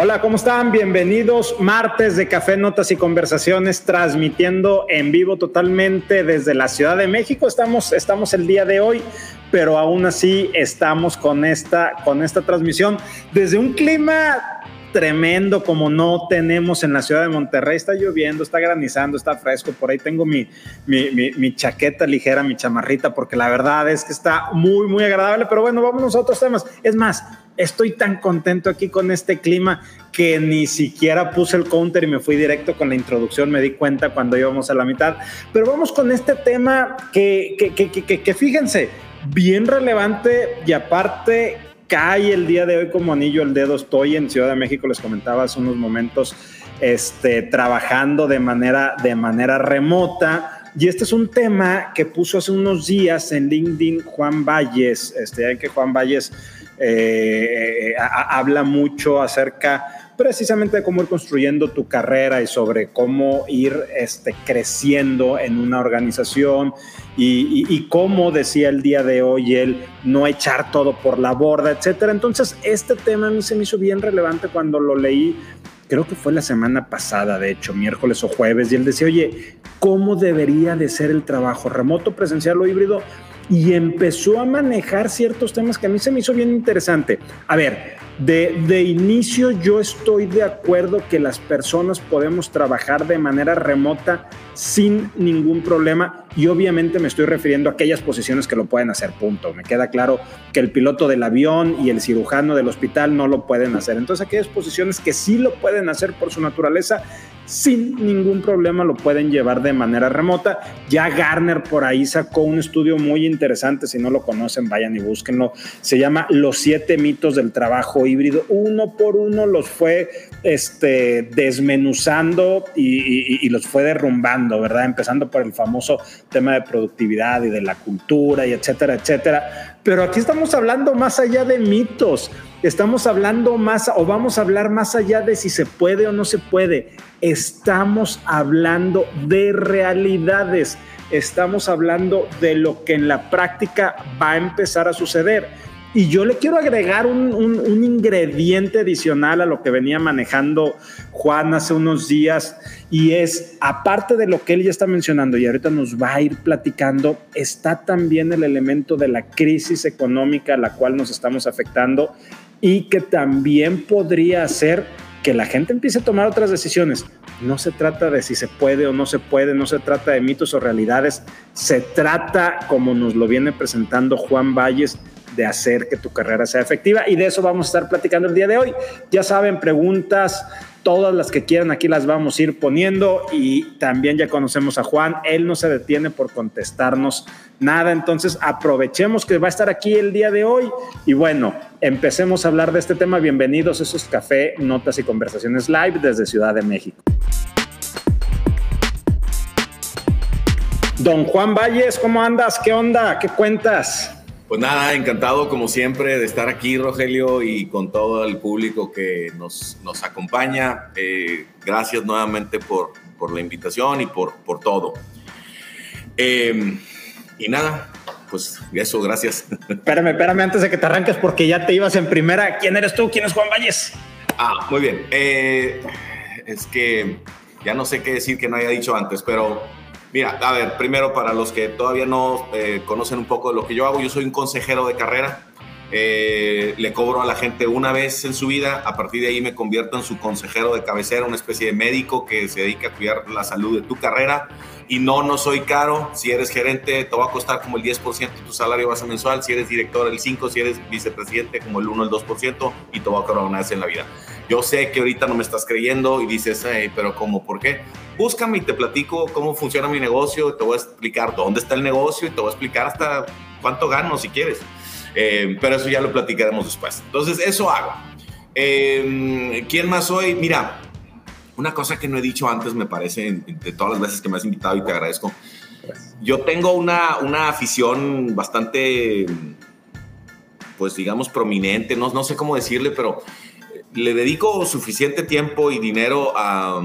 Hola, ¿cómo están? Bienvenidos. Martes de Café, Notas y Conversaciones, transmitiendo en vivo totalmente desde la Ciudad de México. Estamos, estamos el día de hoy, pero aún así estamos con esta, con esta transmisión desde un clima tremendo como no tenemos en la ciudad de Monterrey. Está lloviendo, está granizando, está fresco. Por ahí tengo mi, mi, mi, chaqueta ligera, mi chamarrita, porque la verdad es que está muy, muy agradable. Pero bueno, vámonos a otros temas. Es más, estoy tan contento aquí con este clima que ni siquiera puse el counter y me fui directo con la introducción, me di cuenta cuando íbamos a la mitad. Pero vamos con este tema que, que, que, que fíjense, bien relevante y aparte cae el día de hoy como anillo al dedo. Estoy en Ciudad de México, les comentaba hace unos momentos, este, trabajando de manera, de manera remota y este es un tema que puso hace unos días en LinkedIn Juan Valles, este, que Juan Valles eh, habla mucho acerca precisamente de cómo ir construyendo tu carrera y sobre cómo ir este, creciendo en una organización y, y, cómo decía el día de hoy él no echar todo por la borda, etcétera. Entonces, este tema a mí se me hizo bien relevante cuando lo leí creo que fue la semana pasada, de hecho, miércoles o jueves, y él decía, oye, ¿cómo debería de ser el trabajo remoto, presencial o híbrido? Y empezó a manejar ciertos temas que a mí se me hizo bien interesante. A ver, de, inicio yo estoy de acuerdo que las personas podemos trabajar de manera remota sin ningún problema y obviamente me estoy refiriendo a aquellas posiciones que lo pueden hacer, punto. Me queda claro que el piloto del avión y el cirujano del hospital no lo pueden hacer. Entonces aquellas posiciones que sí lo pueden hacer por su naturaleza, sin ningún problema lo pueden llevar de manera remota. Ya Garner por ahí sacó un estudio muy interesante, si no lo conocen vayan y búsquenlo. Se llama Los siete mitos del trabajo híbrido. Uno por uno los fue este, desmenuzando y, los fue derrumbando, ¿verdad? Empezando por el famoso tema de productividad y de la cultura y etcétera, etcétera. Pero aquí estamos hablando más allá de mitos, estamos hablando más o vamos a hablar más allá de si se puede o no se puede. Estamos hablando de realidades, estamos hablando de lo que en la práctica va a empezar a suceder. Y yo le quiero agregar un, ingrediente adicional a lo que venía manejando Juan hace unos días y es, aparte de lo que él ya está mencionando y ahorita nos va a ir platicando, está también el elemento de la crisis económica a la cual nos estamos afectando y que también podría hacer que la gente empiece a tomar otras decisiones. No se trata de si se puede o no se puede, no se trata de mitos o realidades, se trata, como nos lo viene presentando Juan Valles, de hacer que tu carrera sea efectiva. Y de eso vamos a estar platicando el día de hoy. Ya saben, preguntas, todas las que quieran aquí las vamos a ir poniendo y también ya conocemos a Juan, él no se detiene por contestarnos nada, entonces aprovechemos que va a estar aquí el día de hoy y bueno, empecemos a hablar de este tema. Bienvenidos, a esos café, notas y conversaciones live desde Ciudad de México. Don Juan Valles, ¿cómo andas? ¿Qué onda? ¿Qué cuentas? Pues nada, encantado como siempre de estar aquí, Rogelio, y con todo el público que nos, nos acompaña. Eh, gracias nuevamente por, por, la invitación y por, por todo. Eh, y nada, pues eso, gracias. Espérame, espérame antes de que te arranques porque ya te ibas en primera. ¿Quién eres tú? ¿Quién es Juan Valles? Ah, muy bien. Eh, es que ya no sé qué decir que no haya dicho antes, pero Mira, a ver, primero para los que todavía no eh, conocen un poco de lo que yo hago, yo soy un consejero de carrera. Eh, le cobro a la gente una vez en su vida, a partir de ahí me convierto en su consejero de cabecera, una especie de médico que se dedica a cuidar la salud de tu carrera. Y no, no soy caro. Si eres gerente, te va a costar como el 10% de tu salario base mensual. Si eres director, el 5%. Si eres vicepresidente, como el 1 el 2%. Y te va a cobrar una vez en la vida. Yo sé que ahorita no me estás creyendo y dices, pero ¿cómo? ¿Por qué? Búscame y te platico cómo funciona mi negocio, te voy a explicar dónde está el negocio y te voy a explicar hasta cuánto gano si quieres. Eh, pero eso ya lo platicaremos después. Entonces, eso hago. Eh, ¿Quién más soy? Mira, una cosa que no he dicho antes, me parece, de todas las veces que me has invitado y te agradezco. Yo tengo una, una afición bastante, pues digamos, prominente, no, no sé cómo decirle, pero le dedico suficiente tiempo y dinero a,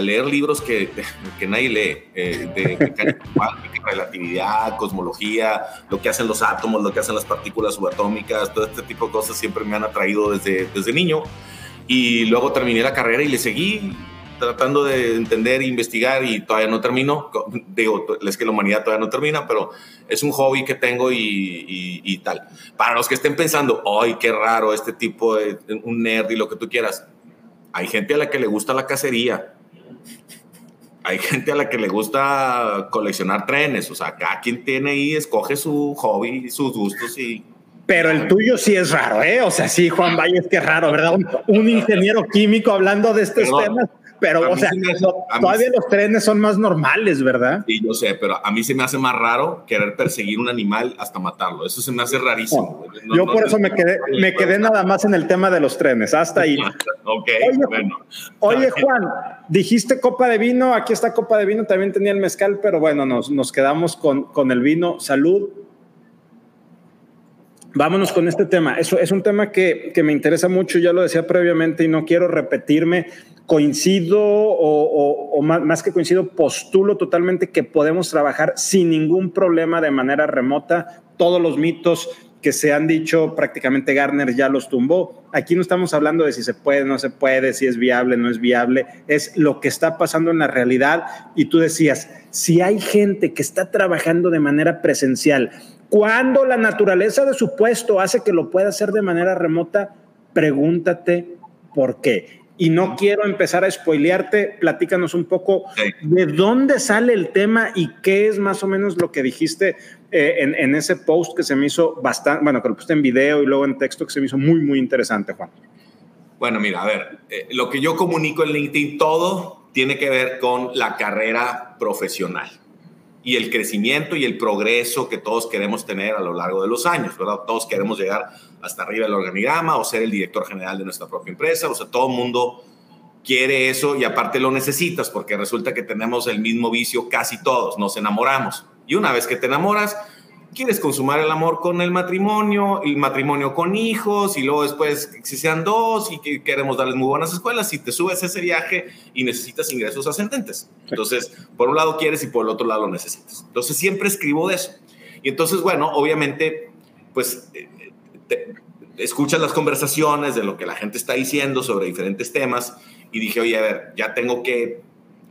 leer libros que, que nadie lee, eh, de, relatividad, cosmología, lo que hacen los átomos, lo que hacen las partículas subatómicas, todo este tipo de cosas siempre me han atraído desde, desde niño. Y luego terminé la carrera y le seguí tratando de entender e investigar y todavía no termino. Digo, es que la humanidad todavía no termina, pero es un hobby que tengo y, tal. Para los que estén pensando, ay, qué raro este tipo de un nerd y lo que tú quieras, hay gente a la que le gusta la cacería. Hay gente a la que le gusta coleccionar trenes, o sea, cada quien tiene ahí, escoge su hobby, sus gustos y pero el tuyo sí es raro, ¿eh? O sea, sí, Juan Valle, es que es raro, ¿verdad? Un, ingeniero químico hablando de estos temas. Pero, o sea, todavía los trenes son más normales, ¿verdad? Sí, yo sé, pero a mí se me hace más raro querer perseguir un animal hasta matarlo. Eso se me hace rarísimo. yo por eso me quedé, me quedé nada más en el tema de los trenes, hasta ahí. ok, oye, bueno. Oye, Juan, dijiste copa de vino, aquí está copa de vino, también tenía el mezcal, pero bueno, nos, nos quedamos con, con el vino. Salud. Vámonos con este tema. Eso es un tema que, que, me interesa mucho, ya lo decía previamente y no quiero repetirme coincido o, más, que coincido, postulo totalmente que podemos trabajar sin ningún problema de manera remota. Todos los mitos que se han dicho, prácticamente Garner ya los tumbó. Aquí no estamos hablando de si se puede, no se puede, si es viable, no es viable, es lo que está pasando en la realidad. Y tú decías, si hay gente que está trabajando de manera presencial, cuando la naturaleza de su puesto hace que lo pueda hacer de manera remota, pregúntate por qué. Y no quiero empezar a spoilearte, platícanos un poco de dónde sale el tema y qué es más o menos lo que dijiste eh, en, ese post que se me hizo bastante, bueno, que lo puse en video y luego en texto que se me hizo muy, muy interesante, Juan. Bueno, mira, a ver, eh, lo que yo comunico en LinkedIn, todo tiene que ver con la carrera profesional y el crecimiento y el progreso que todos queremos tener a lo largo de los años, ¿verdad? Todos queremos llegar hasta arriba del organigrama o ser el director general de nuestra propia empresa, o sea, todo el mundo quiere eso y aparte lo necesitas porque resulta que tenemos el mismo vicio casi todos, nos enamoramos. Y una vez que te enamoras, quieres consumar el amor con el matrimonio, el matrimonio con hijos, y luego después si sean dos y que queremos darles muy buenas escuelas, y te subes ese viaje y necesitas ingresos ascendentes. Entonces, por un lado quieres y por el otro lado lo necesitas. Entonces, siempre escribo de eso. Y entonces, bueno, obviamente, pues eh, escuchas las conversaciones de lo que la gente está diciendo sobre diferentes temas y dije, oye, a ver, ya tengo que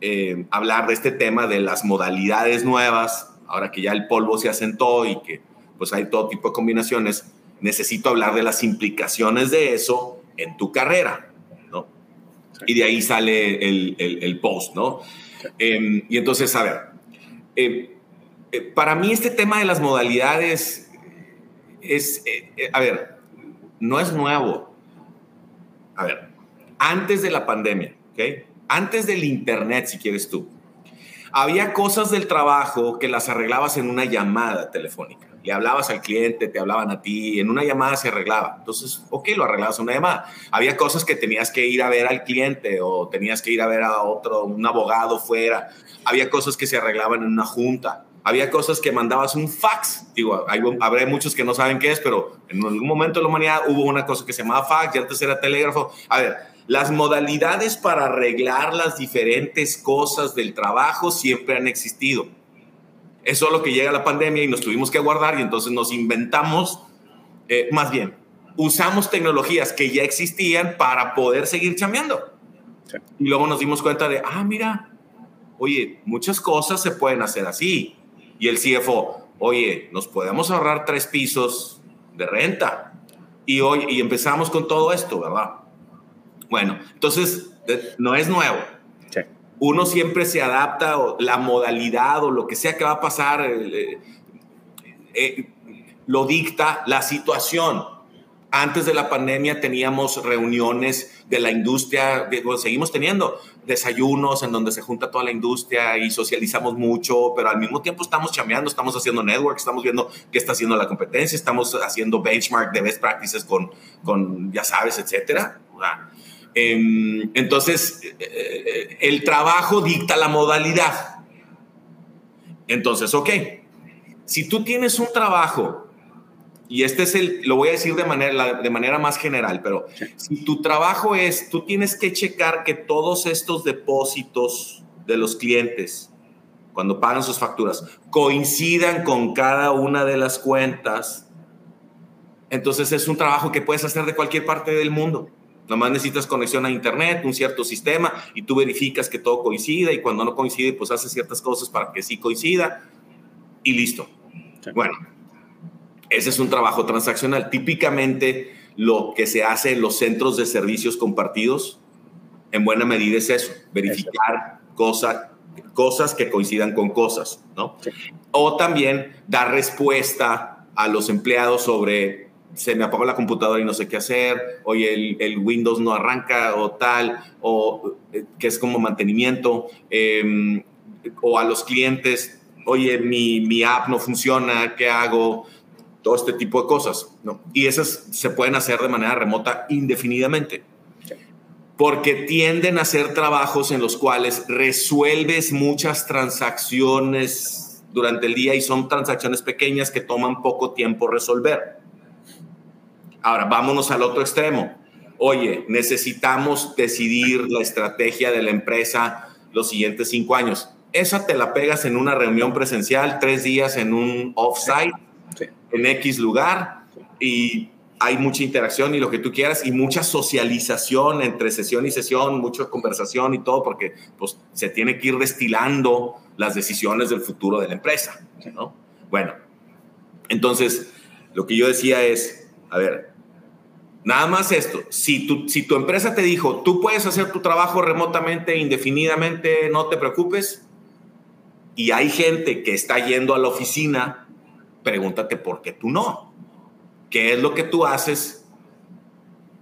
eh, hablar de este tema de las modalidades nuevas ahora que ya el polvo se asentó y que pues hay todo tipo de combinaciones, necesito hablar de las implicaciones de eso en tu carrera, ¿no? Y de ahí sale el, el, post, ¿no? Em, y entonces, a ver, em, eh, para mí este tema de las modalidades es, eh, eh, a ver, no es nuevo. A ver, antes de la pandemia, ¿ok? Antes del Internet, si quieres tú, había cosas del trabajo que las arreglabas en una llamada telefónica. Le hablabas al cliente, te hablaban a ti, en una llamada se arreglaba. Entonces, ok, lo arreglabas en una llamada. Había cosas que tenías que ir a ver al cliente o tenías que ir a ver a otro, un abogado fuera. Había cosas que se arreglaban en una junta. Había cosas que mandabas un fax. Digo, hay, habrá muchos que no saben qué es, pero en algún momento de la humanidad hubo una cosa que se llamaba fax y antes era telégrafo. A ver, las modalidades para arreglar las diferentes cosas del trabajo siempre han existido. Es solo que llega la pandemia y nos tuvimos que guardar y entonces nos inventamos, eh, más bien, usamos tecnologías que ya existían para poder seguir chambeando. Y luego nos dimos cuenta de, ah, mira, oye, muchas cosas se pueden hacer así. Y el CFO, oye, nos podemos ahorrar tres pisos de renta. Y hoy y empezamos con todo esto, ¿verdad? Bueno, entonces no es nuevo. Uno siempre se adapta o la modalidad o lo que sea que va a pasar, eh, eh, lo dicta la situación. Antes de la pandemia teníamos reuniones de la industria, seguimos teniendo desayunos en donde se junta toda la industria y socializamos mucho, pero al mismo tiempo estamos chameando, estamos haciendo network, estamos viendo qué está haciendo la competencia, estamos haciendo benchmark de best practices con, con ya sabes, etcétera. Em, entonces, eh, el trabajo dicta la modalidad. Entonces, ok, si tú tienes un trabajo, y este es el, lo voy a decir de manera, de manera más general, pero si tu trabajo es, tú tienes que checar que todos estos depósitos de los clientes, cuando pagan sus facturas, coincidan con cada una de las cuentas, entonces es un trabajo que puedes hacer de cualquier parte del mundo. Nomás necesitas conexión a internet, un cierto sistema y tú verificas que todo coincida y cuando no coincide, pues haces ciertas cosas para que sí coincida y listo. Bueno, ese es un trabajo transaccional. Típicamente lo que se hace en los centros de servicios compartidos, en buena medida es eso, verificar cosas cosas que coincidan con cosas, ¿no? O también dar respuesta a los empleados sobre se me apagó la computadora y no sé qué hacer, oye, el, el Windows no arranca o tal, o eh, que es como mantenimiento, em, o a los clientes, oye, mi, mi, app no funciona, ¿qué hago? Todo este tipo de cosas, ¿no? Y esas se pueden hacer de manera remota indefinidamente porque tienden a ser trabajos en los cuales resuelves muchas transacciones durante el día y son transacciones pequeñas que toman poco tiempo resolver. Ahora, vámonos al otro extremo. Oye, necesitamos decidir la estrategia de la empresa los siguientes cinco años. Esa te la pegas en una reunión presencial, tres días en un offsite, en X lugar, y hay mucha interacción y lo que tú quieras y mucha socialización entre sesión y sesión, mucha conversación y todo, porque pues, se tiene que ir destilando las decisiones del futuro de la empresa, ¿no? Bueno, entonces, lo que yo decía es, a ver, nada más esto, si tu, si tu empresa te dijo, tú puedes hacer tu trabajo remotamente, indefinidamente, no te preocupes, y hay gente que está yendo a la oficina, pregúntate por qué tú no qué es lo que tú haces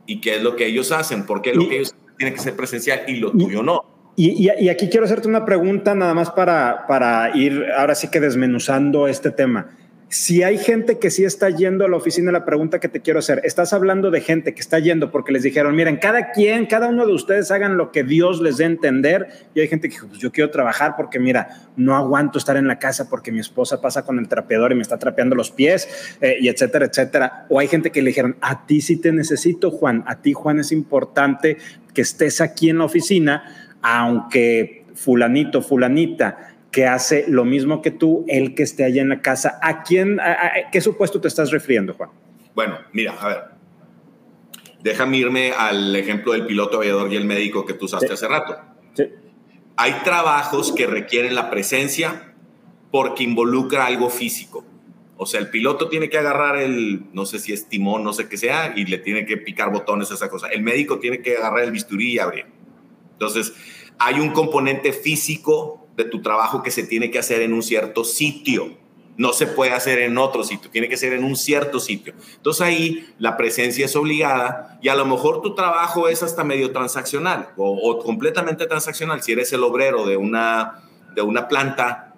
y qué es lo que ellos hacen, porque lo que ellos tienen que ser presencial y lo tuyo no. Y, y, aquí quiero hacerte una pregunta nada más para, para ir ahora sí que desmenuzando este tema. Si hay gente que sí está yendo a la oficina, la pregunta que te quiero hacer, estás hablando de gente que está yendo porque les dijeron, miren, cada quien, cada uno de ustedes hagan lo que Dios les dé a entender. Y hay gente que dijo, pues yo quiero trabajar porque mira, no aguanto estar en la casa porque mi esposa pasa con el trapeador y me está trapeando los pies eh, y etcétera, etcétera. O hay gente que le dijeron, a ti sí te necesito, Juan, a ti, Juan, es importante que estés aquí en la oficina, aunque fulanito, fulanita que hace lo mismo que tú, el que esté allá en la casa. ¿A quién, qué supuesto te estás refiriendo, Juan? Bueno, mira, a ver. Déjame irme al ejemplo del piloto aviador y el médico que tú usaste hace rato. Sí. Hay trabajos que requieren la presencia porque involucra algo físico. O sea, el piloto tiene que agarrar el, no sé si es timón, no sé qué sea, y le tiene que picar botones, esa cosa. El médico tiene que agarrar el bisturí y abrir. Entonces, hay un componente físico de tu trabajo que se tiene que hacer en un cierto sitio. No se puede hacer en otro sitio, tiene que ser en un cierto sitio. Entonces ahí la presencia es obligada y a lo mejor tu trabajo es hasta medio transaccional o, completamente transaccional. Si eres el obrero de una, de una planta,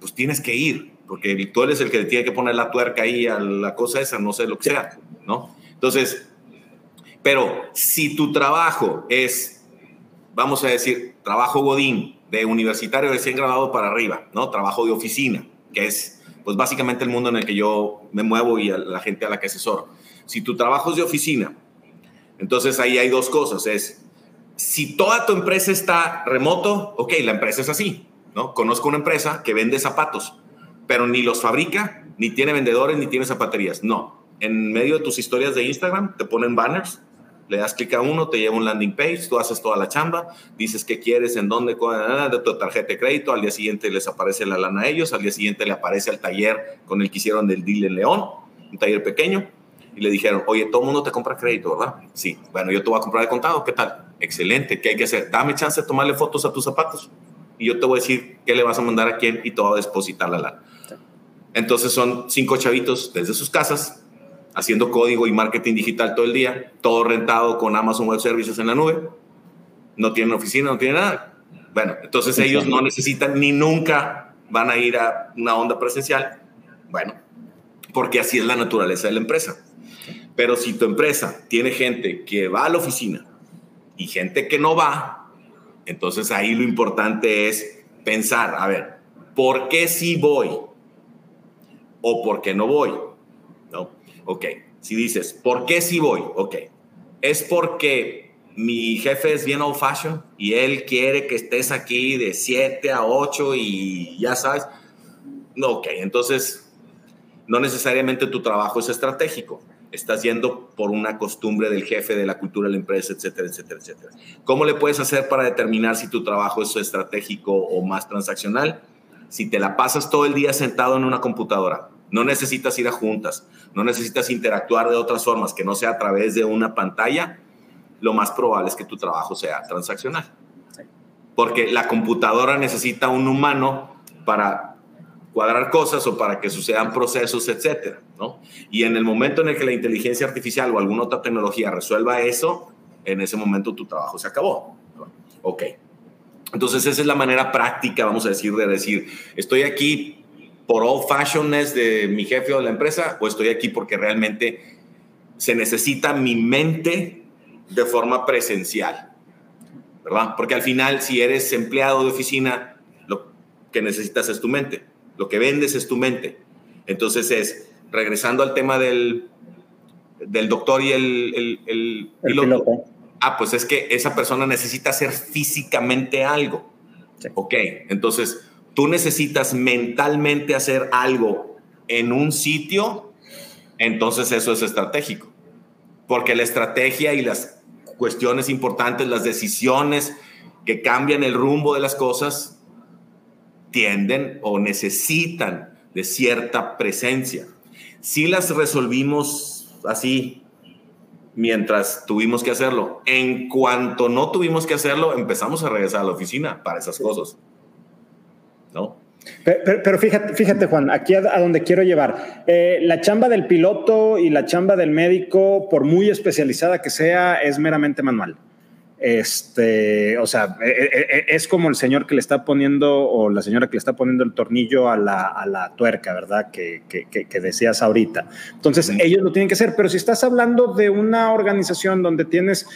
pues tienes que ir, porque tú eres el que tiene que poner la tuerca ahí a la cosa esa, no sé lo que sea, ¿no? Entonces, pero si tu trabajo es, vamos a decir, trabajo godín, de universitario recién graduado para arriba, ¿no? Trabajo de oficina, que es pues básicamente el mundo en el que yo me muevo y la gente a la que asesoro. Si tu trabajo es de oficina, entonces ahí hay dos cosas, es si toda tu empresa está remoto, ok, la empresa es así, ¿no? Conozco una empresa que vende zapatos, pero ni los fabrica, ni tiene vendedores, ni tiene zapaterías, no. En medio de tus historias de Instagram te ponen banners le das clic a uno, te lleva un landing page, tú haces toda la chamba, dices qué quieres, en dónde, de tu tarjeta de crédito, al día siguiente les aparece la lana a ellos, al día siguiente le aparece al taller con el que hicieron del deal en León, un taller pequeño, y le dijeron, oye, todo el mundo te compra crédito, ¿verdad? Sí, bueno, yo te voy a comprar de contado, ¿qué tal? Excelente, ¿qué hay que hacer? Dame chance de tomarle fotos a tus zapatos y yo te voy a decir qué le vas a mandar a quién y te voy a depositar la lana. Entonces son cinco chavitos desde sus casas haciendo código y marketing digital todo el día, todo rentado con Amazon Web Services en la nube, no tienen oficina, no tienen nada. Bueno, entonces ellos no necesitan ni nunca van a ir a una onda presencial. Bueno, porque así es la naturaleza de la empresa. Pero si tu empresa tiene gente que va a la oficina y gente que no va, entonces ahí lo importante es pensar, a ver, ¿por qué sí voy? ¿O por qué no voy? Ok, si dices, ¿por qué sí voy? Ok, es porque mi jefe es bien old fashion y él quiere que estés aquí de 7 a 8 y ya sabes. No, ok, entonces no necesariamente tu trabajo es estratégico. Estás yendo por una costumbre del jefe, de la cultura de la empresa, etcétera, etcétera, etcétera. ¿Cómo le puedes hacer para determinar si tu trabajo es estratégico o más transaccional? Si te la pasas todo el día sentado en una computadora, no necesitas ir a juntas, no necesitas interactuar de otras formas que no sea a través de una pantalla, lo más probable es que tu trabajo sea transaccional. Porque la computadora necesita un humano para cuadrar cosas o para que sucedan procesos, etcétera, ¿no? Y en el momento en el que la inteligencia artificial o alguna otra tecnología resuelva eso, en ese momento tu trabajo se acabó. Ok. Entonces esa es la manera práctica, vamos a decir, de decir, estoy aquí por old fashionedness de mi jefe o de la empresa o estoy aquí porque realmente se necesita mi mente de forma presencial, ¿verdad? Porque al final, si eres empleado de oficina, lo que necesitas es tu mente, lo que vendes es tu mente. Entonces es, regresando al tema del, del doctor y el, el, piloto, ah, pues es que esa persona necesita hacer físicamente algo. Ok, entonces tú necesitas mentalmente hacer algo en un sitio, entonces eso es estratégico. Porque la estrategia y las cuestiones importantes, las decisiones que cambian el rumbo de las cosas, tienden o necesitan de cierta presencia. Si las resolvimos así mientras tuvimos que hacerlo, en cuanto no tuvimos que hacerlo, empezamos a regresar a la oficina para esas cosas. ¿No? Pero, fíjate, fíjate, Juan, aquí a, donde quiero llevar. Eh, la chamba del piloto y la chamba del médico, por muy especializada que sea, es meramente manual. Este, o sea, e, e, e, es como el señor que le está poniendo o la señora que le está poniendo el tornillo a la, tuerca, ¿verdad? Que, que, decías ahorita. Entonces, ellos lo tienen que hacer, pero si estás hablando de una organización donde tienes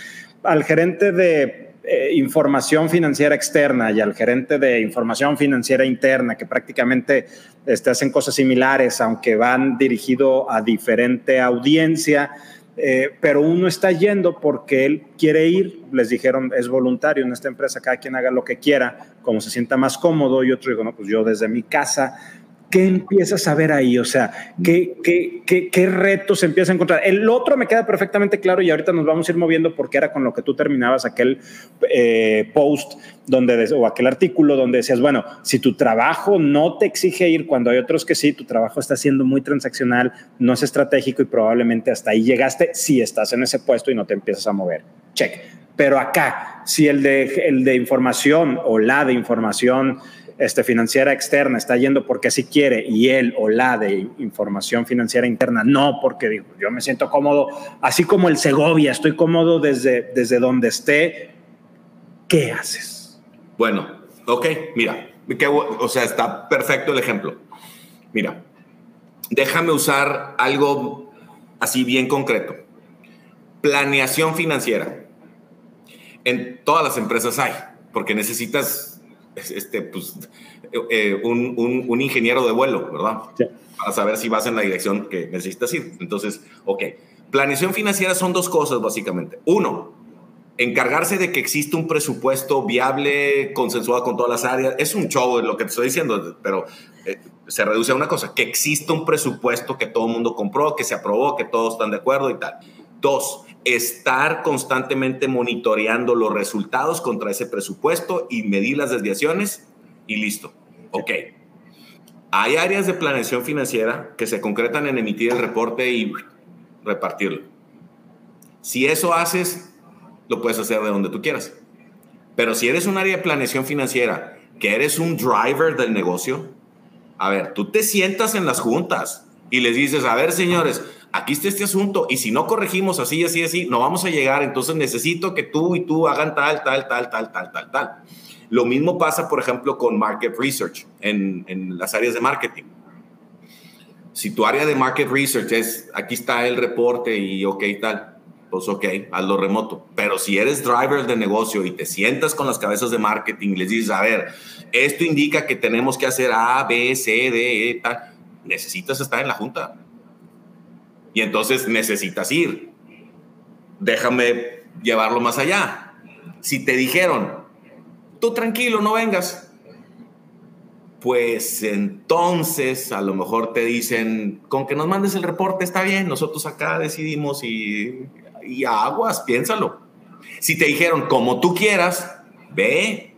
al gerente de eh, información financiera externa y al gerente de información financiera interna, que prácticamente este, hacen cosas similares, aunque van dirigido a diferente audiencia, eh, pero uno está yendo porque él quiere ir, les dijeron, es voluntario en esta empresa, cada quien haga lo que quiera, como se sienta más cómodo, y otro digo, no, pues yo desde mi casa ¿qué empiezas a ver ahí? O sea, ¿qué, qué, qué, qué retos empiezas a encontrar? El otro me queda perfectamente claro y ahorita nos vamos a ir moviendo porque era con lo que tú terminabas aquel eh, post donde, o aquel artículo donde decías, bueno, si tu trabajo no te exige ir cuando hay otros que sí, tu trabajo está siendo muy transaccional, no es estratégico y probablemente hasta ahí llegaste si estás en ese puesto y no te empiezas a mover. Check. Pero acá, si el de, el de información o la de información este, financiera externa está yendo porque así quiere y él o la de información financiera interna no, porque digo, yo me siento cómodo, así como el Segovia, estoy cómodo desde, desde donde esté, ¿qué haces? Bueno, ok, mira, o sea, está perfecto el ejemplo. Mira, déjame usar algo así bien concreto. Planeación financiera. En todas las empresas hay, porque necesitas este, pues, eh, un, un, ingeniero de vuelo, ¿verdad? Para saber si vas en la dirección que necesitas ir. Entonces, ok. Planeación financiera son dos cosas, básicamente. Uno, encargarse de que existe un presupuesto viable, consensuado con todas las áreas. Es un show lo que te estoy diciendo, pero eh, se reduce a una cosa, que existe un presupuesto que todo el mundo compró, que se aprobó, que todos están de acuerdo y tal. Dos, estar constantemente monitoreando los resultados contra ese presupuesto y medir las desviaciones y listo. Ok. Hay áreas de planeación financiera que se concretan en emitir el reporte y repartirlo. Si eso haces, lo puedes hacer de donde tú quieras. Pero si eres un área de planeación financiera, que eres un driver del negocio, a ver, tú te sientas en las juntas y les dices, a ver, señores, aquí está este asunto y si no corregimos así, así, así, no vamos a llegar, entonces necesito que tú y tú hagan tal, tal, tal, tal, tal, tal, tal. Lo mismo pasa, por ejemplo, con market research en, en las áreas de marketing. Si tu área de market research es, aquí está el reporte y ok, tal, pues ok, hazlo remoto. Pero si eres driver de negocio y te sientas con las cabezas de marketing les dices, a ver, esto indica que tenemos que hacer A, B, C, D, E, tal, necesitas estar en la junta y entonces necesitas ir. Déjame llevarlo más allá. Si te dijeron, tú tranquilo, no vengas. pues entonces a lo mejor te dicen, con que nos mandes el reporte está bien, nosotros acá decidimos y, y aguas, piénsalo. Si te dijeron, como tú quieras, ve.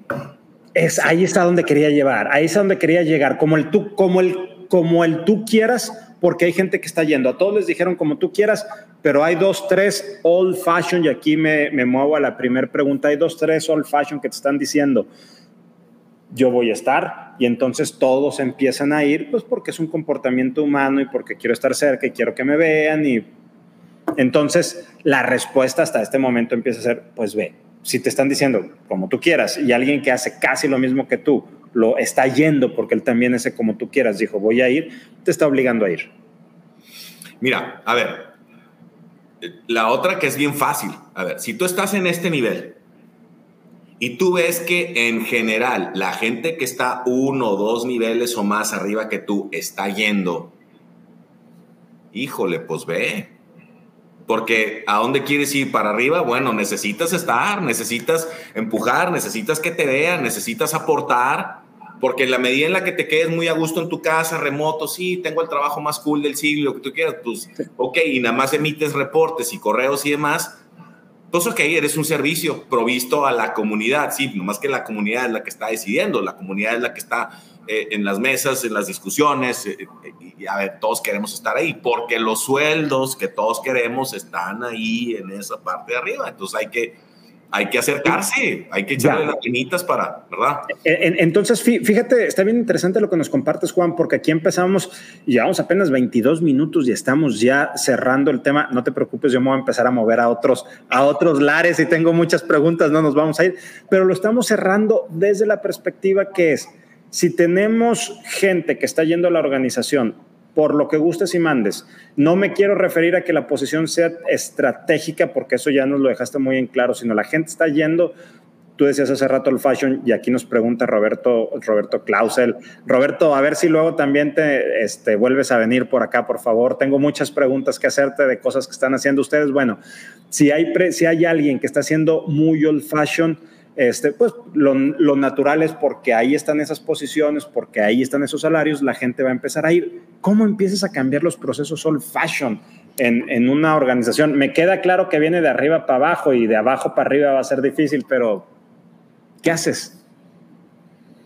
Es, ahí está donde quería llevar, ahí está donde quería llegar, como el tú, como el, como el tú quieras, porque hay gente que está yendo. A todos les dijeron como tú quieras, pero hay dos, tres old fashion, y aquí me, me muevo a la primera pregunta, hay dos, tres old fashion que te están diciendo, yo voy a estar y entonces todos empiezan a ir, pues porque es un comportamiento humano y porque quiero estar cerca y quiero que me vean y entonces la respuesta hasta este momento empieza a ser, pues ve, si te están diciendo como tú quieras y alguien que hace casi lo mismo que tú lo está yendo porque él también ese como tú quieras dijo voy a ir, te está obligando a ir. Mira, a ver, la otra que es bien fácil, a ver, si tú estás en este nivel y tú ves que en general la gente que está uno o dos niveles o más arriba que tú está yendo, híjole, pues ve. Porque ¿a dónde quieres ir? ¿Para arriba? Bueno, necesitas estar, necesitas empujar, necesitas que te vean, necesitas aportar. Porque en la medida en la que te quedes muy a gusto en tu casa, remoto, sí, tengo el trabajo más cool del siglo, que tú quieras, pues, ok, y nada más emites reportes y correos y demás, pues ok, eres un servicio provisto a la comunidad, sí, nomás que la comunidad es la que está decidiendo, la comunidad es la que está eh, en las mesas, en las discusiones, eh, y a ver, todos queremos estar ahí, porque los sueldos que todos queremos están ahí en esa parte de arriba, entonces hay que hay que acercarse, hay que echarle las pinitas para, ¿verdad? Entonces, fíjate, está bien interesante lo que nos compartes, Juan, porque aquí empezamos llevamos apenas 22 minutos y estamos ya cerrando el tema. No te preocupes, yo me voy a empezar a mover a otros, a otros lares y tengo muchas preguntas, no nos vamos a ir, pero lo estamos cerrando desde la perspectiva que es, si tenemos gente que está yendo a la organización por lo que gustes y mandes. No me quiero referir a que la posición sea estratégica, porque eso ya nos lo dejaste muy en claro, sino la gente está yendo. Tú decías hace rato el fashion y aquí nos pregunta Roberto, Roberto Clausel. Roberto, a ver si luego también te este, vuelves a venir por acá, por favor. Tengo muchas preguntas que hacerte de cosas que están haciendo ustedes. Bueno, si hay, si hay alguien que está haciendo muy old fashion, este, pues lo, natural es porque ahí están esas posiciones, porque ahí están esos salarios, la gente va a empezar a ir. ¿Cómo empiezas a cambiar los procesos old fashion en, en una organización? Me queda claro que viene de arriba para abajo y de abajo para arriba va a ser difícil, pero ¿qué haces?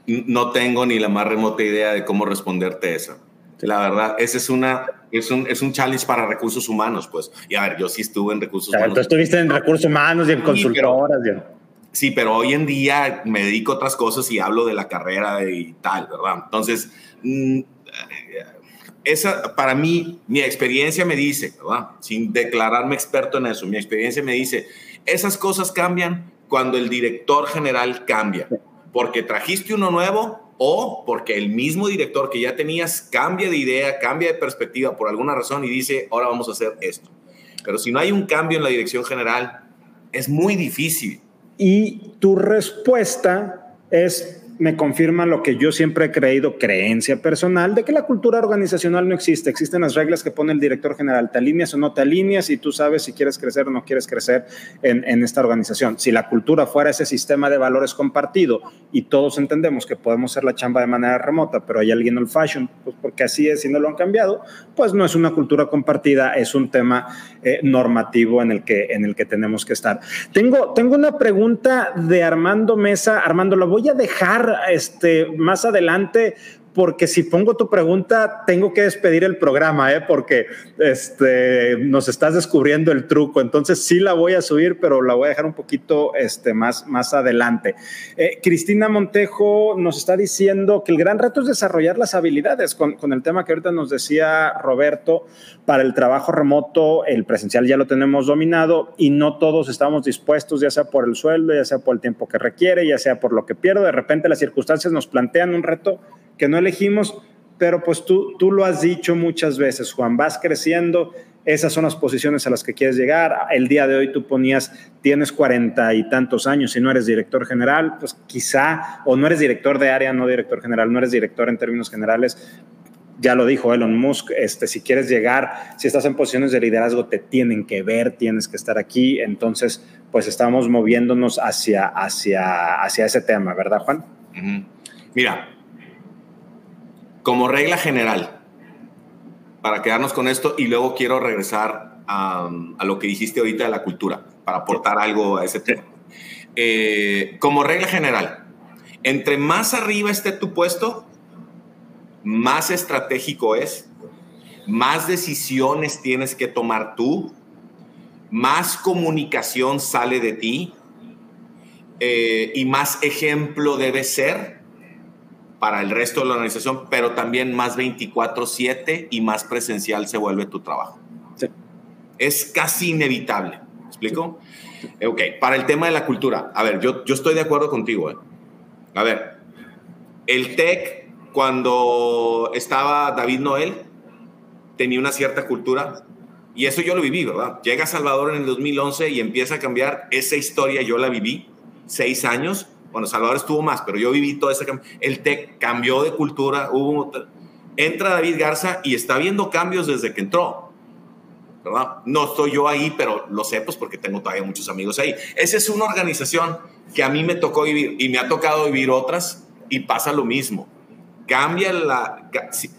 No tengo ni la más remota idea de cómo responderte eso. La verdad, ese es una es un, es un challenge para recursos humanos, pues. Y a ver, yo sí estuve en recursos humanos. Tú estuviste en recursos humanos y en consultoras. Sí, pero hoy en día me dedico a otras cosas y hablo de la carrera y tal, ¿verdad? Entonces, mm, esa para mí, mi experiencia me dice, ¿verdad? Sin declararme experto en eso, mi experiencia me dice, esas cosas cambian cuando el director general cambia, porque trajiste uno nuevo o porque el mismo director que ya tenías cambia de idea, cambia de perspectiva por alguna razón y dice, ahora vamos a hacer esto. Pero si no hay un cambio en la dirección general, es muy difícil y tu respuesta es me confirma lo que yo siempre he creído, creencia personal, de que la cultura organizacional no existe. Existen las reglas que pone el director general. Te alineas o no te alineas y tú sabes si quieres crecer o no quieres crecer en, en esta organización. Si la cultura fuera ese sistema de valores compartido y todos entendemos que podemos hacer la chamba de manera remota, pero hay alguien old fashion, pues porque así es y no lo han cambiado, pues no es una cultura compartida, es un tema eh, normativo en el, que, en el que tenemos que estar. Tengo, tengo una pregunta de Armando Mesa. Armando, lo voy a dejar este, más adelante porque si pongo tu pregunta, tengo que despedir el programa, ¿eh? porque este, nos estás descubriendo el truco. Entonces sí la voy a subir, pero la voy a dejar un poquito este, más, más adelante. Eh, Cristina Montejo nos está diciendo que el gran reto es desarrollar las habilidades con, con el tema que ahorita nos decía Roberto. Para el trabajo remoto, el presencial ya lo tenemos dominado y no todos estamos dispuestos, ya sea por el sueldo, ya sea por el tiempo que requiere, ya sea por lo que pierdo. De repente las circunstancias nos plantean un reto que no elegimos, pero pues tú, tú lo has dicho muchas veces, Juan, vas creciendo, esas son las posiciones a las que quieres llegar. El día de hoy tú ponías, tienes cuarenta y tantos años y no eres director general, pues quizá, o no eres director de área, no director general, no eres director en términos generales. Ya lo dijo Elon Musk, este, si quieres llegar, si estás en posiciones de liderazgo, te tienen que ver, tienes que estar aquí. Entonces, pues estamos moviéndonos hacia, hacia, hacia ese tema, ¿verdad, Juan? Mira, como regla general, para quedarnos con esto y luego quiero regresar a, lo que dijiste ahorita de la cultura, para aportar algo a ese tema. Eh, como regla general, entre más arriba esté tu puesto, más estratégico es, más decisiones tienes que tomar tú, más comunicación sale de ti eh, y más ejemplo debe ser para el resto de la organización, pero también más 24/7 y más presencial se vuelve tu trabajo. Es casi inevitable. ¿Me explico? Ok, para el tema de la cultura, a ver, yo, yo estoy de acuerdo contigo. ¿eh? A ver, el TEC, cuando estaba David Noel, tenía una cierta cultura y eso yo lo viví, ¿verdad? Llega a Salvador en el 2011 y empieza a cambiar esa historia, yo la viví, seis años. Bueno, Salvador estuvo más, pero yo viví todo ese. El TEC cambió de cultura, hubo... Entra David Garza y está viendo cambios desde que entró. ¿verdad? No estoy yo ahí, pero lo sé pues porque tengo todavía muchos amigos ahí. Esa es una organización que a mí me tocó vivir y me ha tocado vivir otras y pasa lo mismo. Cambia la... Si,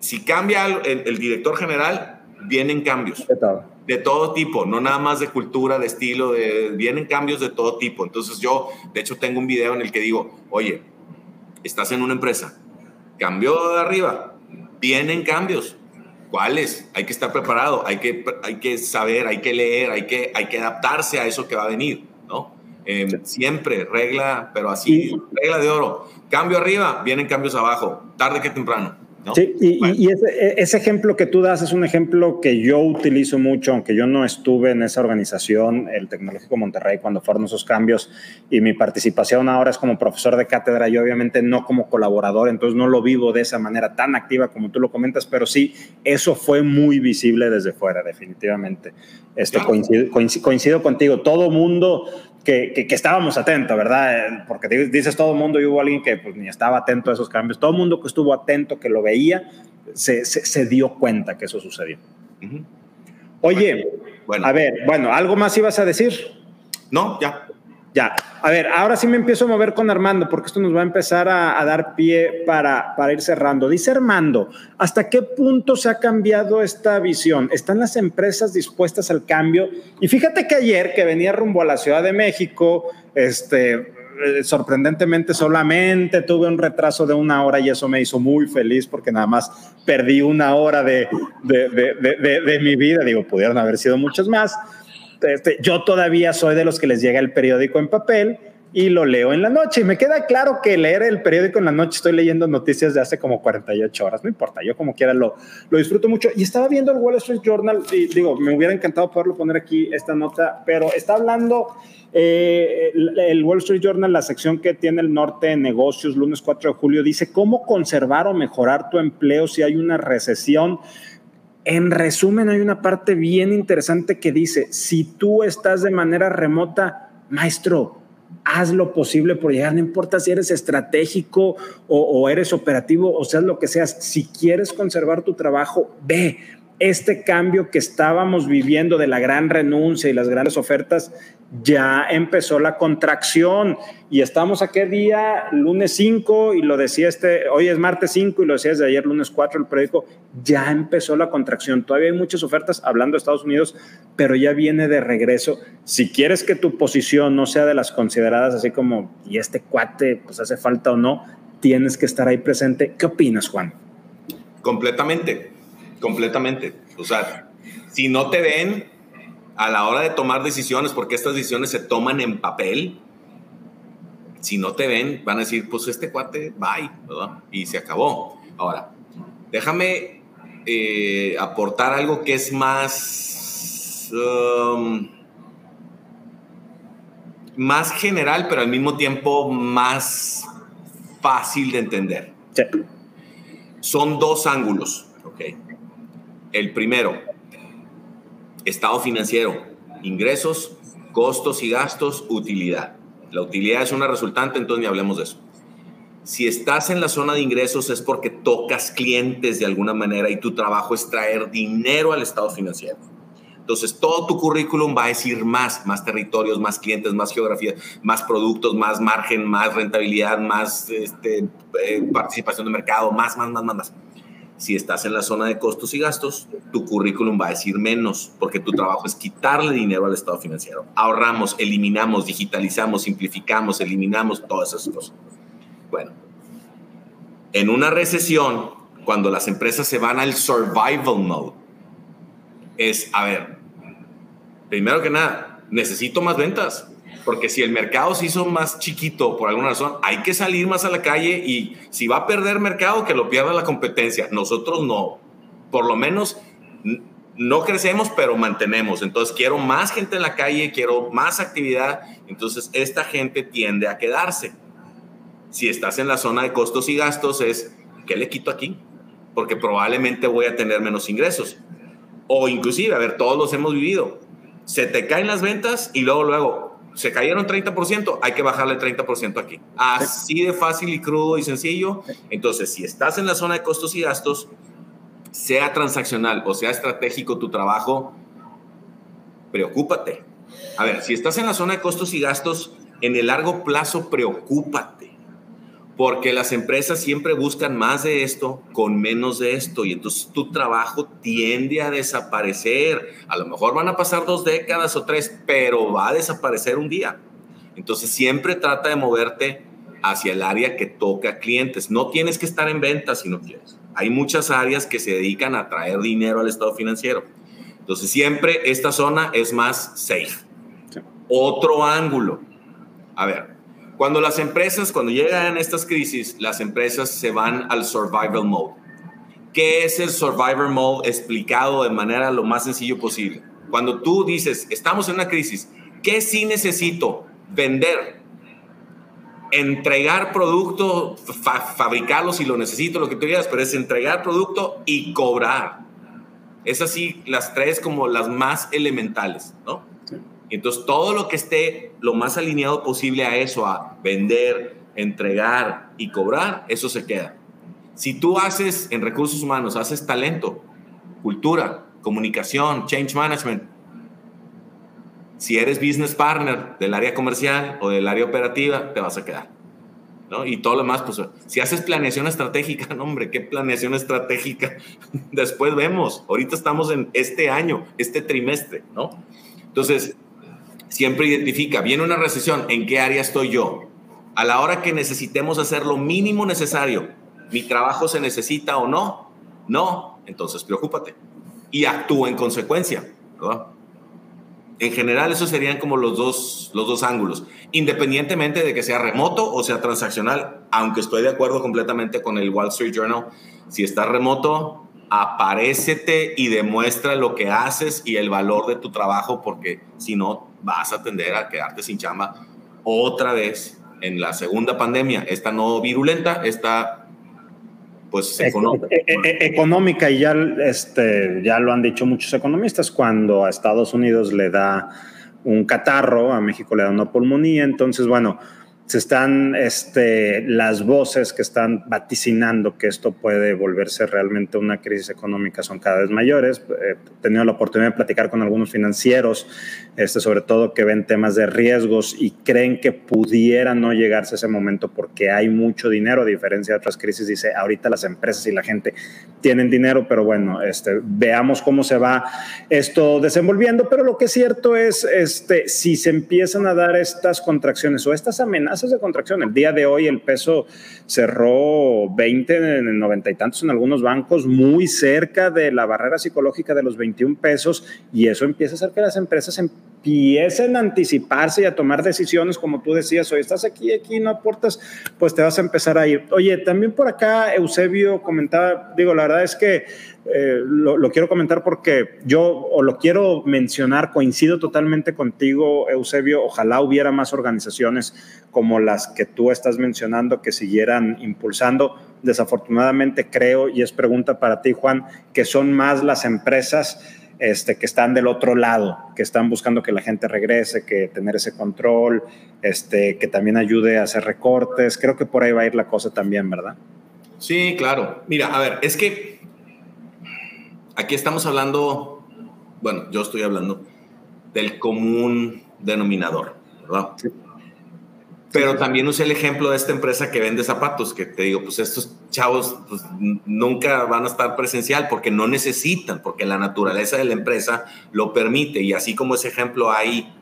si cambia el director general, vienen cambios. De todo. tipo, no nada más de cultura, de estilo, de, vienen cambios de todo tipo. Entonces yo, de hecho, tengo un video en el que digo, oye, estás en una empresa, cambió de arriba, vienen cambios. ¿Cuáles? Hay que estar preparado, hay que, hay que saber, hay que leer, hay que, hay que adaptarse a eso que va a venir, ¿no? Em, siempre, regla, pero así, regla de oro. Cambio arriba, vienen cambios abajo, tarde que temprano. Sí, y, e, ese, ejemplo que tú das es un ejemplo que yo utilizo mucho, aunque yo no estuve en esa organización, el Tecnológico Monterrey, cuando fueron esos cambios, y mi participación ahora es como profesor de cátedra, yo obviamente no como colaborador, entonces no lo vivo de esa manera tan activa como tú lo comentas, pero sí, eso fue muy visible desde fuera, definitivamente. Este, coincido, coincido, contigo, todo mundo que, estábamos atentos, ¿verdad? Porque dices todo el mundo y hubo alguien que pues, ni estaba atento a esos cambios. Todo el mundo que estuvo atento, que lo veía, se, se, dio cuenta que eso sucedió. Oye, bueno. a ver, bueno, ¿algo más ibas a decir? No, ya. A ver, ahora sí me empiezo a mover con Armando, porque esto nos va a empezar a, dar pie para, ir cerrando. Dice Armando, ¿hasta qué punto se ha cambiado esta visión? ¿Están las empresas dispuestas al cambio? Y fíjate que ayer que venía rumbo a la Ciudad de México, este, eh, sorprendentemente solamente tuve un retraso de una hora y eso me hizo muy feliz porque nada más perdí una hora de, de mi vida. Digo, pudieron haber sido muchas más este, yo todavía soy de los que les llega el periódico en papel y lo leo en la noche. Y me queda claro que leer el periódico en la noche estoy leyendo noticias de hace como 48 horas, no importa, yo como quiera lo, lo disfruto mucho. Y estaba viendo el Wall Street Journal y digo, me hubiera encantado poderlo poner aquí esta nota, pero está hablando eh, el, el, Wall Street Journal, la sección que tiene el norte de negocios, lunes 4 de julio, dice cómo conservar o mejorar tu empleo si hay una recesión. En resumen, hay una parte bien interesante que dice, si tú estás de manera remota, maestro, haz lo posible por llegar, no importa si eres estratégico o, eres operativo o seas lo que seas, si quieres conservar tu trabajo, ve. Este cambio que estábamos viviendo de la gran renuncia y las grandes ofertas ya empezó la contracción y estamos aquí día, lunes 5 y lo decía este, hoy es martes 5 y lo decía desde ayer lunes 4 el periódico, ya empezó la contracción, todavía hay muchas ofertas hablando de Estados Unidos, pero ya viene de regreso. Si quieres que tu posición no sea de las consideradas así como, y este cuate pues hace falta o no, tienes que estar ahí presente. ¿Qué opinas, Juan? Completamente, completamente. O sea, si no te ven, a la hora de tomar decisiones, porque estas decisiones se toman en papel, si no te ven, van a decir, pues este cuate, bye, ¿verdad? Y se acabó. Ahora, déjame eh, aportar algo que es más, um, más general, pero al mismo tiempo más fácil de entender. Son dos ángulos, ¿ok? El primero, estado financiero, ingresos, costos y gastos, utilidad. La utilidad es una resultante, entonces ni hablemos de eso. Si estás en la zona de ingresos es porque tocas clientes de alguna manera y tu trabajo es traer dinero al estado financiero. Entonces, todo tu currículum va a decir más, más territorios, más clientes, más geografía, más productos, más margen, más rentabilidad, más este, eh, participación de mercado, más, más, más, más, más. Si estás en la zona de costos y gastos, tu currículum va a decir menos, porque tu trabajo es quitarle dinero al estado financiero. Ahorramos, eliminamos, digitalizamos, simplificamos, eliminamos todas esas cosas. Bueno, en una recesión, cuando las empresas se van al survival mode, es, a ver, primero que nada, necesito más ventas. Porque si el mercado se hizo más chiquito por alguna razón, hay que salir más a la calle y si va a perder mercado, que lo pierda la competencia. Nosotros no. Por lo menos no crecemos, pero mantenemos. Entonces quiero más gente en la calle, quiero más actividad. Entonces esta gente tiende a quedarse. Si estás en la zona de costos y gastos, es, ¿qué le quito aquí? Porque probablemente voy a tener menos ingresos. O inclusive, a ver, todos los hemos vivido. Se te caen las ventas y luego, luego, se cayeron 30%, hay que bajarle 30% aquí. Así de fácil y crudo y sencillo. Entonces, si estás en la zona de costos y gastos, sea transaccional o sea estratégico tu trabajo, preocúpate. A ver, si estás en la zona de costos y gastos, en el largo plazo, preocúpate porque las empresas siempre buscan más de esto con menos de esto y entonces tu trabajo tiende a desaparecer. A lo mejor van a pasar dos décadas o tres, pero va a desaparecer un día. Entonces siempre trata de moverte hacia el área que toca clientes. No tienes que estar en ventas si no quieres. Hay muchas áreas que se dedican a traer dinero al estado financiero. Entonces siempre esta zona es más safe. Otro ángulo. A ver, cuando las empresas, cuando llegan estas crisis, las empresas se van al survival mode. ¿Qué es el survival mode explicado de manera lo más sencillo posible? Cuando tú dices, estamos en una crisis, ¿qué sí necesito? Vender, entregar producto, fabricarlo si lo necesito, lo que tú digas, pero es entregar producto y cobrar. Es así las tres como las más elementales, ¿no? Entonces, todo lo que esté lo más alineado posible a eso, a vender, entregar y cobrar, eso se queda. Si tú haces en recursos humanos, haces talento, cultura, comunicación, change management, si eres business partner del área comercial o del área operativa, te vas a quedar. ¿no? Y todo lo demás, pues si haces planeación estratégica, no, hombre, ¿qué planeación estratégica? Después vemos. Ahorita estamos en este año, este trimestre, ¿no? Entonces, siempre identifica, viene una recesión, ¿en qué área estoy yo? A la hora que necesitemos hacer lo mínimo necesario, ¿mi trabajo se necesita o no? No, entonces preocúpate y actúa en consecuencia. En general, esos serían como los dos, los dos ángulos, independientemente de que sea remoto o sea transaccional, aunque estoy de acuerdo completamente con el Wall Street Journal, si está remoto, aparécete y demuestra lo que haces y el valor de tu trabajo, porque si no, vas a tender a quedarte sin chamba otra vez en la segunda pandemia. Esta no virulenta, esta pues económica. E, e, e, económica y ya, este, ya lo han dicho muchos economistas, cuando a Estados Unidos le da un catarro, a México le da una pulmonía, entonces bueno, se están este, las voces que están vaticinando que esto puede volverse realmente una crisis económica son cada vez mayores. He tenido la oportunidad de platicar con algunos financieros, este, sobre todo que ven temas de riesgos y creen que pudiera no llegarse ese momento porque hay mucho dinero, a diferencia de otras crisis. Dice, ahorita las empresas y la gente tienen dinero, pero bueno, este, veamos cómo se va esto desenvolviendo. Pero lo que es cierto es, este, si se empiezan a dar estas contracciones o estas amenazas, de contracción. El día de hoy el peso cerró 20 en 90 y tantos en algunos bancos, muy cerca de la barrera psicológica de los 21 pesos y eso empieza a hacer que las empresas empiecen a anticiparse y a tomar decisiones como tú decías, hoy estás aquí, aquí, no aportas, pues te vas a empezar a ir. Oye, también por acá Eusebio comentaba, digo, la verdad es que eh, lo, quiero comentar porque yo o lo quiero mencionar, coincido totalmente contigo, Eusebio, ojalá hubiera más organizaciones como las que tú estás mencionando que siguieran impulsando. Desafortunadamente creo, y es pregunta para ti, Juan, que son más las empresas este, que están del otro lado, que están buscando que la gente regrese, que tener ese control, este, que también ayude a hacer recortes. Creo que por ahí va a ir la cosa también, ¿verdad? Sí, claro. Mira, a ver, es que aquí estamos hablando bueno, yo estoy hablando del común denominador, ¿verdad? Pero también usé el ejemplo de esta empresa que vende zapatos, que te digo, pues estos chavos pues, nunca van a estar presencial porque no necesitan, porque la naturaleza de la empresa lo permite. Y así como ese ejemplo hay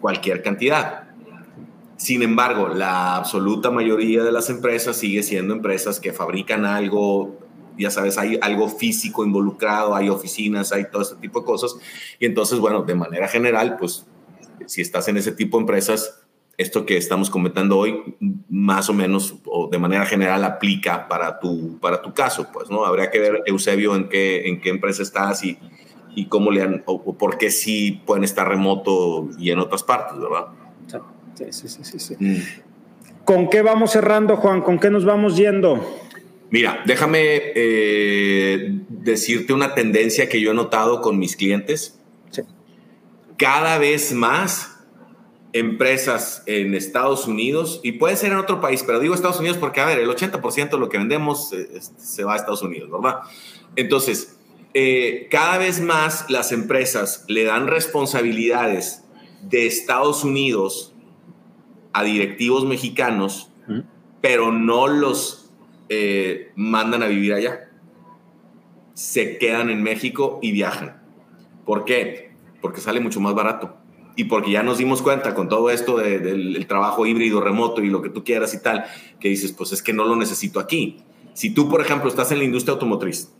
cualquier cantidad. Sin embargo, la absoluta mayoría de las empresas sigue siendo empresas que fabrican algo, ya sabes, hay algo físico involucrado, hay oficinas, hay todo este tipo de cosas. Y entonces, bueno, de manera general, pues si estás en ese tipo de empresas, esto que estamos comentando hoy, más o menos o de manera general aplica para tu, para tu caso, pues, ¿no? Habría que ver, Eusebio, en qué, en qué empresa estás y, y cómo le han, o, por qué sí pueden estar remoto y en otras partes, ¿verdad? Sí, sí, sí, sí. Mm. ¿Con qué vamos cerrando, Juan? ¿Con qué nos vamos yendo? Mira, déjame eh, decirte una tendencia que yo he notado con mis clientes. Sí. Cada vez más empresas en Estados Unidos y puede ser en otro país, pero digo Estados Unidos porque, a ver, el 80% de lo que vendemos eh, se va a Estados Unidos, ¿verdad? Entonces, eh, cada vez más las empresas le dan responsabilidades de Estados Unidos a directivos mexicanos, pero no los eh, mandan a vivir allá. Se quedan en México y viajan. ¿Por qué? Porque sale mucho más barato y porque ya nos dimos cuenta con todo esto del trabajo híbrido, remoto y lo que tú quieras y tal, que dices, pues es que no lo necesito aquí. Si tú, por ejemplo, estás en la industria automotriz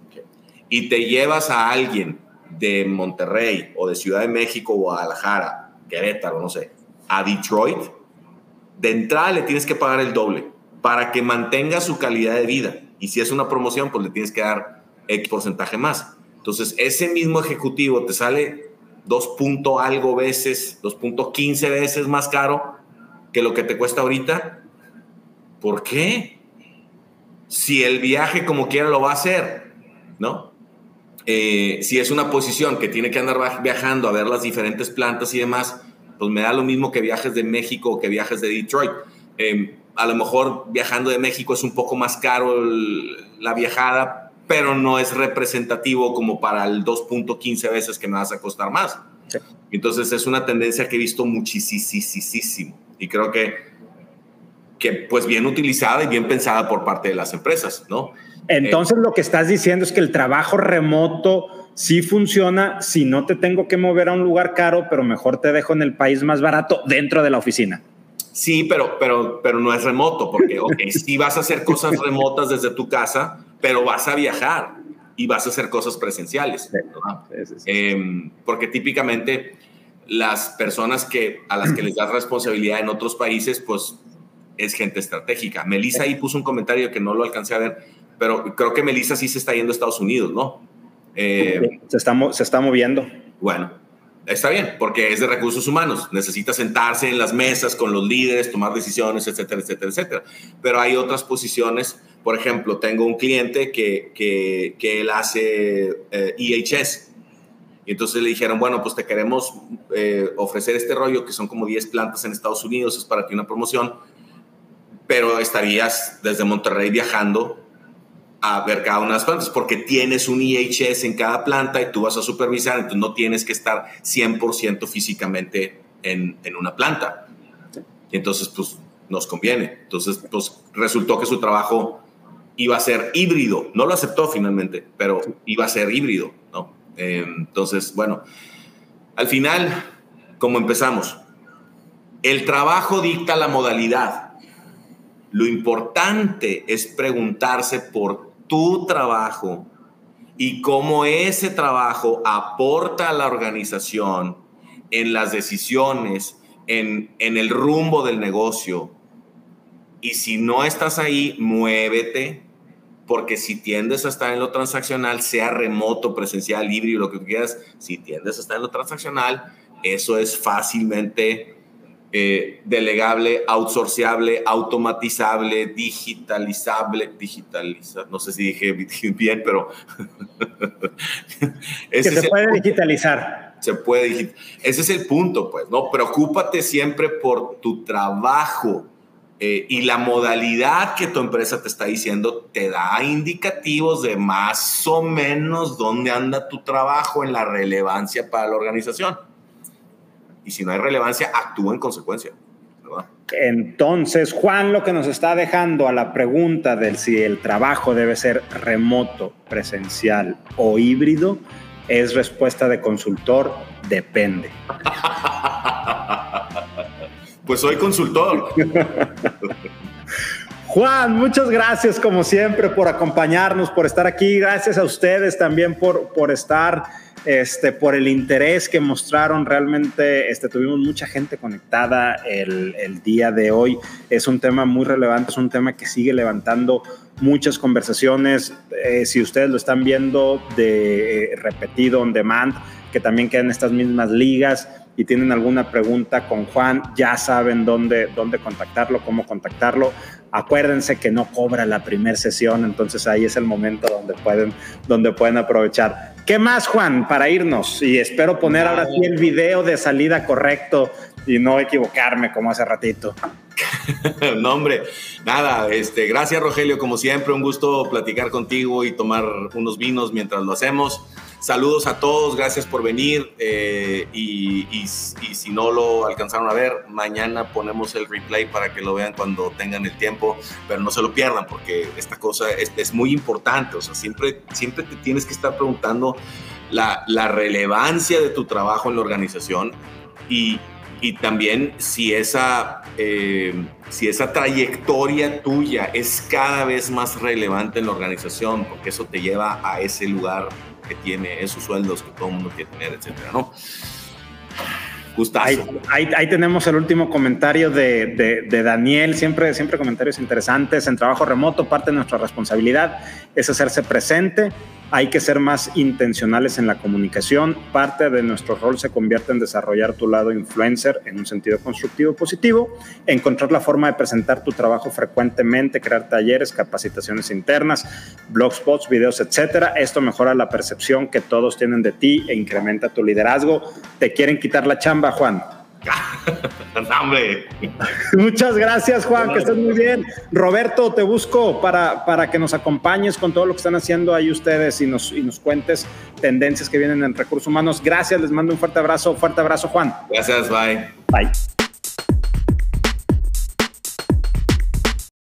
y te llevas a alguien de Monterrey o de Ciudad de México o Guadalajara, Querétaro, no sé, a Detroit, de entrada le tienes que pagar el doble para que mantenga su calidad de vida. Y si es una promoción, pues le tienes que dar X porcentaje más. Entonces, ese mismo ejecutivo te sale 2. algo veces, 2.15 veces más caro que lo que te cuesta ahorita. ¿Por qué? Si el viaje como quiera lo va a hacer, ¿no? Eh, si es una posición que tiene que andar viajando a ver las diferentes plantas y demás, pues me da lo mismo que viajes de México o que viajes de Detroit. Em, a lo mejor viajando de México es un poco más caro la viajada, pero no es representativo como para el 2.15 veces que me vas a costar más. Entonces es una tendencia que he visto muchísimo y creo que, que pues bien utilizada y bien pensada por parte de las empresas, ¿no? Entonces lo que estás diciendo es que el trabajo remoto sí funciona si no te tengo que mover a un lugar caro, pero mejor te dejo en el país más barato dentro de la oficina. Sí, pero, pero, pero no es remoto, porque okay, si vas a hacer cosas remotas desde tu casa, pero vas a viajar y vas a hacer cosas presenciales. Em, porque típicamente las personas que, a las que les das responsabilidad en otros países, pues es gente estratégica. Melissa ahí puso un comentario que no lo alcancé a ver, pero creo que Melissa sí se está yendo a Estados Unidos, ¿no? Eh, se, está, se está moviendo. Bueno, está bien, porque es de recursos humanos. Necesita sentarse en las mesas con los líderes, tomar decisiones, etcétera, etcétera, etcétera. Pero hay otras posiciones por ejemplo, tengo un cliente que, que, él hace EHS. Eh, e y entonces le dijeron, bueno, pues te queremos eh, ofrecer este rollo, que son como 10 plantas en Estados Unidos, es para ti una promoción, pero estarías desde Monterrey viajando a ver cada una de las plantas, porque tienes un EHS en cada planta y tú vas a supervisar, entonces no tienes que estar 100% físicamente en, en una planta. Y entonces, pues, nos conviene. Entonces, pues, resultó que su trabajo iba a ser híbrido. No lo aceptó finalmente, pero iba a ser híbrido, ¿no? Eh, entonces, bueno, al final, como empezamos, el trabajo dicta la modalidad. Lo importante es preguntarse por tu trabajo y cómo ese trabajo aporta a la organización en las decisiones, en, en el rumbo del negocio. Y si no estás ahí, muévete, porque si tiendes a estar en lo transaccional, sea remoto, presencial, híbrido, lo que tú quieras, si tiendes a estar en lo transaccional, eso es fácilmente eh, delegable, outsourceable, automatizable, digitalizable, digitalizar, no sé si dije bien, pero... que se puede digitalizar. Se puede digitalizar. Ese es el punto, pues, ¿no? Preocúpate siempre por tu trabajo eh, y la modalidad que tu empresa te está diciendo te da indicativos de más o menos dónde anda tu trabajo en la relevancia para la organización. Y si no hay relevancia, actúa en consecuencia. Entonces, Juan lo que nos está dejando a la pregunta del si el trabajo debe ser remoto, presencial o híbrido, es respuesta de consultor, depende. Pues soy consultor. Juan, muchas gracias como siempre por acompañarnos, por estar aquí. Gracias a ustedes también por, por estar, este, por el interés que mostraron. Realmente este, tuvimos mucha gente conectada el, el día de hoy. Es un tema muy relevante, es un tema que sigue levantando muchas conversaciones. Eh, si ustedes lo están viendo de eh, repetido on demand, que también quedan estas mismas ligas y tienen alguna pregunta con Juan, ya saben dónde, dónde contactarlo, cómo contactarlo. Acuérdense que no cobra la primera sesión, entonces ahí es el momento donde pueden, donde pueden aprovechar. ¿Qué más, Juan, para irnos? Y espero poner ahora sí el video de salida correcto y no equivocarme como hace ratito. no, hombre, nada, este, gracias Rogelio, como siempre, un gusto platicar contigo y tomar unos vinos mientras lo hacemos. Saludos a todos, gracias por venir eh, y, si no lo alcanzaron a ver, mañana ponemos el replay para que lo vean cuando tengan el tiempo, pero no se lo pierdan porque esta cosa es, muy importante, o sea, siempre, siempre te tienes que estar preguntando la, relevancia de tu trabajo en la organización y, también si esa, eh, si esa trayectoria tuya es cada vez más relevante en la organización, porque eso te lleva a ese lugar que tiene, esos sueldos que todo el mundo quiere tener, etcétera, ¿no? Ahí, ahí, tenemos el último comentario de, de, de, Daniel, siempre, siempre comentarios interesantes. En trabajo remoto, parte de nuestra responsabilidad es hacerse presente hay que ser más intencionales en la comunicación. Parte de nuestro rol se convierte en desarrollar tu lado influencer en un sentido constructivo positivo, encontrar la forma de presentar tu trabajo frecuentemente, crear talleres, capacitaciones internas, blogspots, videos, etcétera. Esto mejora la percepción que todos tienen de ti e incrementa tu liderazgo. Te quieren quitar la chamba, Juan. hombre. Muchas gracias, Juan, que estés muy bien. Roberto, te busco para, para que nos acompañes con todo lo que están haciendo ahí ustedes y nos, y nos cuentes tendencias que vienen en recursos humanos. Gracias, les mando un fuerte abrazo. Fuerte abrazo, Juan. Gracias, bye. Bye.